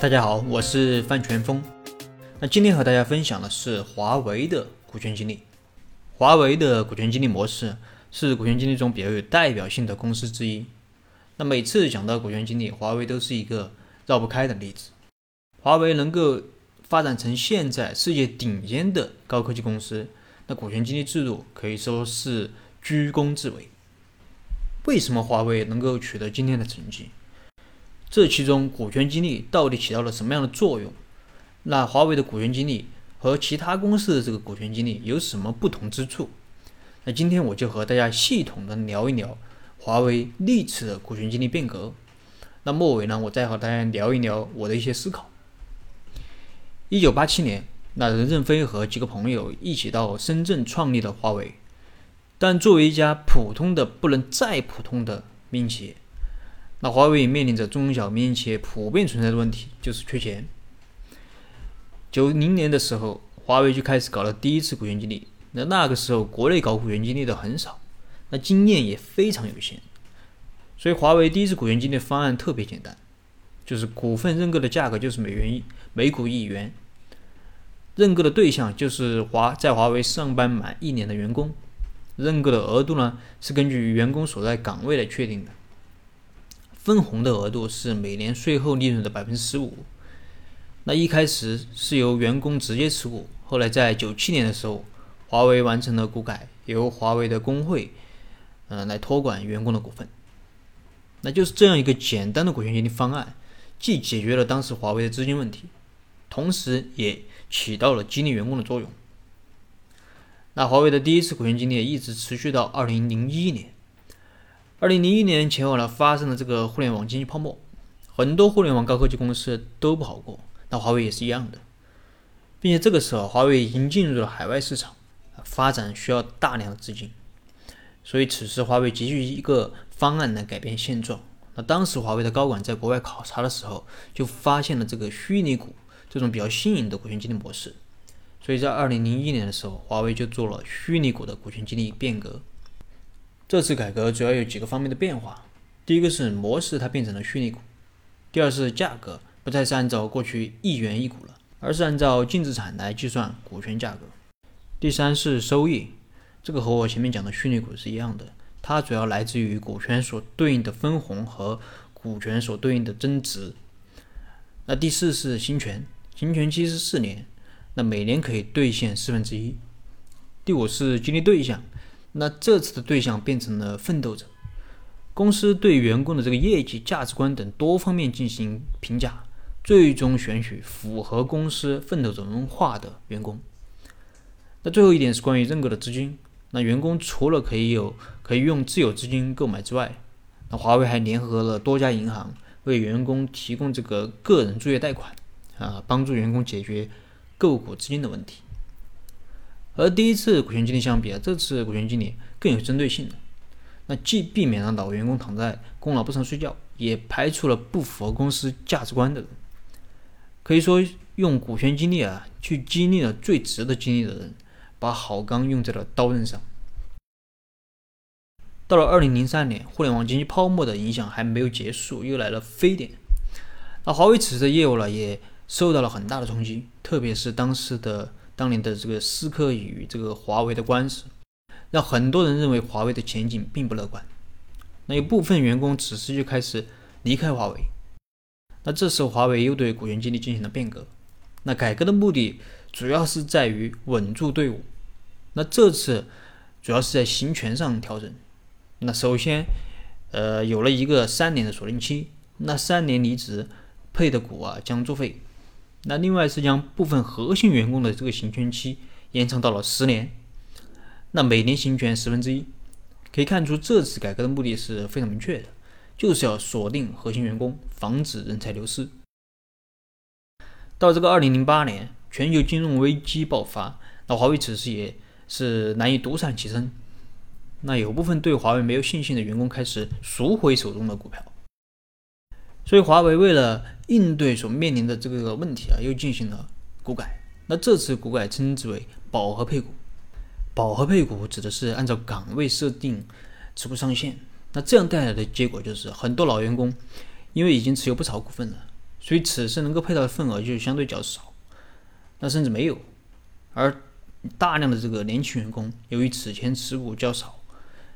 大家好，我是范全峰。那今天和大家分享的是华为的股权激励。华为的股权激励模式是股权激励中比较有代表性的公司之一。那每次讲到股权激励，华为都是一个绕不开的例子。华为能够发展成现在世界顶尖的高科技公司，那股权激励制度可以说是居功至伟。为什么华为能够取得今天的成绩？这其中股权激励到底起到了什么样的作用？那华为的股权激励和其他公司的这个股权激励有什么不同之处？那今天我就和大家系统的聊一聊华为历次的股权激励变革。那末尾呢，我再和大家聊一聊我的一些思考。一九八七年，那任正非和几个朋友一起到深圳创立了华为。但作为一家普通的不能再普通的民营企业，那华为也面临着中小民营企业普遍存在的问题，就是缺钱。九零年的时候，华为就开始搞了第一次股权激励。那那个时候，国内搞股权激励的很少，那经验也非常有限，所以华为第一次股权激励方案特别简单，就是股份认购的价格就是每元一每股一元，认购的对象就是华在华为上班满一年的员工。认购的额度呢，是根据员工所在岗位来确定的。分红的额度是每年税后利润的百分之十五。那一开始是由员工直接持股，后来在九七年的时候，华为完成了股改，由华为的工会，嗯，来托管员工的股份。那就是这样一个简单的股权激励方案，既解决了当时华为的资金问题，同时也起到了激励员工的作用。那华为的第一次股权激励一直持续到二零零一年。二零零一年前后呢，发生了这个互联网经济泡沫，很多互联网高科技公司都不好过。那华为也是一样的，并且这个时候华为已经进入了海外市场，发展需要大量的资金，所以此时华为急需一个方案来改变现状。那当时华为的高管在国外考察的时候，就发现了这个虚拟股这种比较新颖的股权激励模式。所以在二零零一年的时候，华为就做了虚拟股的股权激励变革。这次改革主要有几个方面的变化：第一个是模式它变成了虚拟股；第二是价格不再是按照过去一元一股了，而是按照净资产来计算股权价格；第三是收益，这个和我前面讲的虚拟股是一样的，它主要来自于股权所对应的分红和股权所对应的增值。那第四是行权，行权期是四年。那每年可以兑现四分之一。第五是激励对象，那这次的对象变成了奋斗者。公司对员工的这个业绩、价值观等多方面进行评价，最终选取符合公司奋斗者文化的员工。那最后一点是关于认购的资金，那员工除了可以有可以用自有资金购买之外，那华为还联合了多家银行为员工提供这个个人助业贷款，啊，帮助员工解决。购股资金的问题，和第一次股权激励相比啊，这次股权激励更有针对性的。那既避免了老员工躺在功劳簿上睡觉，也排除了不符合公司价值观的人。可以说，用股权激励啊，去激励了最值得激励的人，把好钢用在了刀刃上。到了二零零三年，互联网经济泡沫的影响还没有结束，又来了非典。那华为此时的业务呢，也。受到了很大的冲击，特别是当时的当年的这个思科与这个华为的官司，让很多人认为华为的前景并不乐观。那有部分员工此时就开始离开华为。那这时候华为又对股权激励进行了变革。那改革的目的主要是在于稳住队伍。那这次主要是在行权上调整。那首先，呃，有了一个三年的锁定期。那三年离职配的股啊将作废。那另外是将部分核心员工的这个行权期延长到了十年，那每年行权十分之一，可以看出这次改革的目的是非常明确的，就是要锁定核心员工，防止人才流失。到这个二零零八年，全球金融危机爆发，那华为此时也是难以独善其身，那有部分对华为没有信心的员工开始赎回手中的股票。所以，华为为了应对所面临的这个问题啊，又进行了股改。那这次股改称之为“饱和配股”。饱和配股指的是按照岗位设定持股上限。那这样带来的结果就是，很多老员工因为已经持有不少股份了，所以此次能够配到的份额就相对较少，那甚至没有。而大量的这个年轻员工，由于此前持股较少，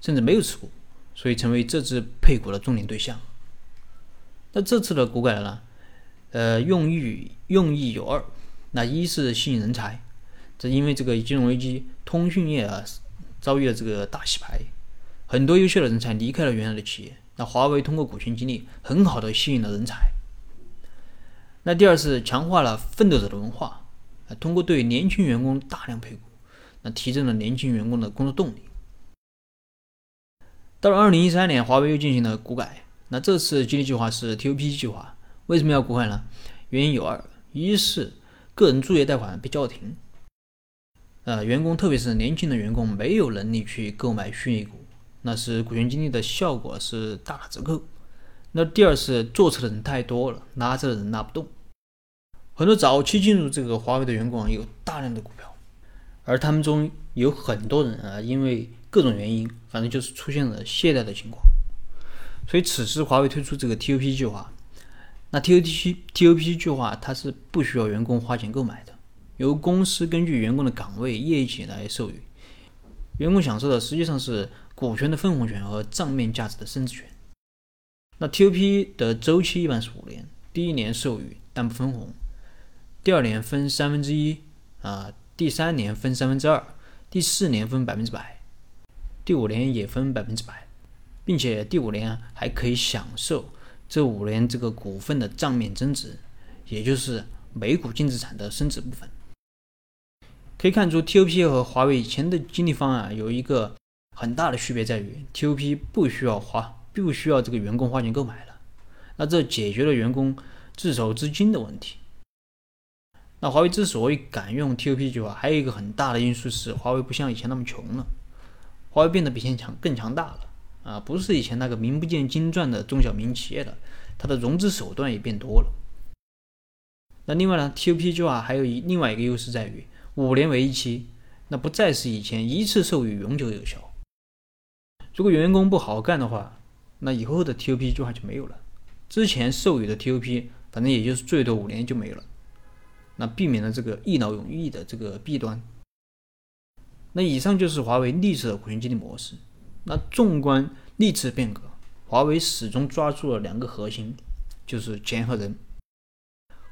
甚至没有持股，所以成为这次配股的重点对象。那这次的股改呢？呃，用意用意有二，那一是吸引人才，这因为这个金融危机，通讯业啊遭遇了这个大洗牌，很多优秀的人才离开了原来的企业。那华为通过股权激励，很好的吸引了人才。那第二是强化了奋斗者的文化，啊，通过对年轻员工大量配股，那提振了年轻员工的工作动力。到了二零一三年，华为又进行了股改，那这次激励计划是 TOP 计划。为什么要股改呢？原因有二：一是个人住业贷款被叫停，呃，员工特别是年轻的员工没有能力去购买虚拟股，那是股权激励的效果是大打折扣。那第二是坐车的人太多了，拉车的人拉不动。很多早期进入这个华为的员工有大量的股票，而他们中有很多人啊，因为各种原因，反正就是出现了懈怠的情况。所以此时华为推出这个 TOP 计划。那 TOP TOP 计划它是不需要员工花钱购买的，由公司根据员工的岗位业绩来授予，员工享受的实际上是股权的分红权和账面价值的升值权。那 TOP 的周期一般是五年，第一年授予但不分红，第二年分三分之一，啊，第三年分三分之二，第四年分百分之百，第五年也分百分之百，并且第五年还可以享受。这五年这个股份的账面增值，也就是每股净资产的升值部分，可以看出 TOP 和华为以前的激励方案有一个很大的区别，在于 TOP 不需要花，不需要这个员工花钱购买了，那这解决了员工自筹资金的问题。那华为之所以敢用 TOP 计划，还有一个很大的因素是，华为不像以前那么穷了，华为变得比以前强更强大了。啊，不是以前那个名不见经传的中小民营企业了，它的融资手段也变多了。那另外呢，TOP 计划还有一另外一个优势在于五年为一期，那不再是以前一次授予永久有效。如果员工不好好干的话，那以后的 TOP 计划就没有了。之前授予的 TOP，反正也就是最多五年就没了，那避免了这个一劳永逸的这个弊端。那以上就是华为历史的股权激励模式。那纵观历次变革，华为始终抓住了两个核心，就是钱和人。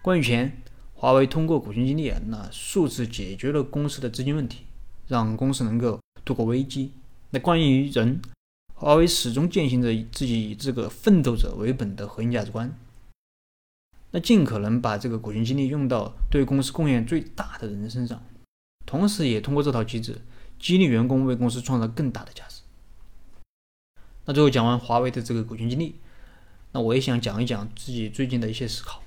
关于钱，华为通过股权激励，那数次解决了公司的资金问题，让公司能够度过危机。那关于人，华为始终践行着自己以这个奋斗者为本的核心价值观，那尽可能把这个股权激励用到对公司贡献最大的人身上，同时也通过这套机制激励员工为公司创造更大的价值。那最后讲完华为的这个股权激励，那我也想讲一讲自己最近的一些思考。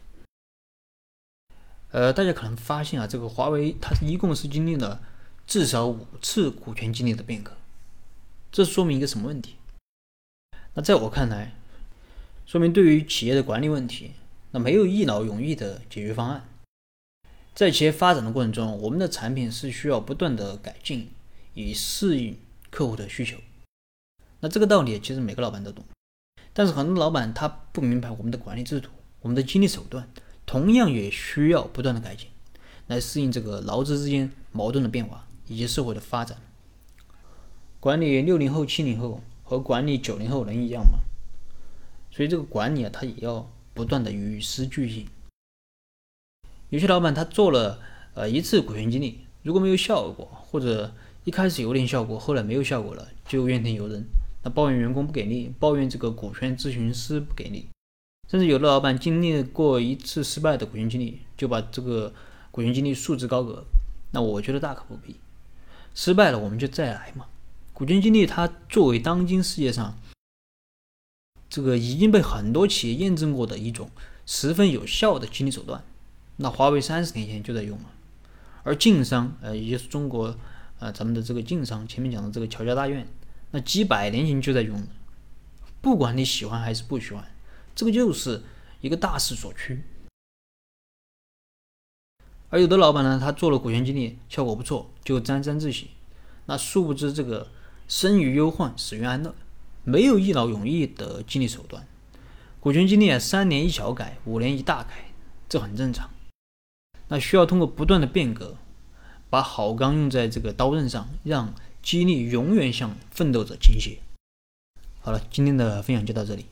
呃，大家可能发现啊，这个华为它一共是经历了至少五次股权激励的变革，这说明一个什么问题？那在我看来，说明对于企业的管理问题，那没有一劳永逸的解决方案。在企业发展的过程中，我们的产品是需要不断的改进，以适应客户的需求。那这个道理其实每个老板都懂，但是很多老板他不明白我们的管理制度、我们的激励手段，同样也需要不断的改进，来适应这个劳资之间矛盾的变化以及社会的发展。管理六零后、七零后和管理九零后能一样吗？所以这个管理啊，他也要不断的与时俱进。有些老板他做了呃一次股权激励，如果没有效果，或者一开始有点效果，后来没有效果了，就怨天尤人。那抱怨员工不给力，抱怨这个股权咨询师不给力，甚至有的老板经历过一次失败的股权激励，就把这个股权激励束之高阁。那我觉得大可不必，失败了我们就再来嘛。股权激励它作为当今世界上这个已经被很多企业验证过的一种十分有效的激励手段，那华为三十年前就在用了，而晋商呃也就是中国呃咱们的这个晋商前面讲的这个乔家大院。那几百年前就在用了，不管你喜欢还是不喜欢，这个就是一个大势所趋。而有的老板呢，他做了股权激励，效果不错，就沾沾自喜。那殊不知这个生于忧患，死于安乐，没有一劳永逸的激励手段。股权激励啊，三年一小改，五年一大改，这很正常。那需要通过不断的变革，把好钢用在这个刀刃上，让激励永远向奋斗者倾斜。好了，今天的分享就到这里。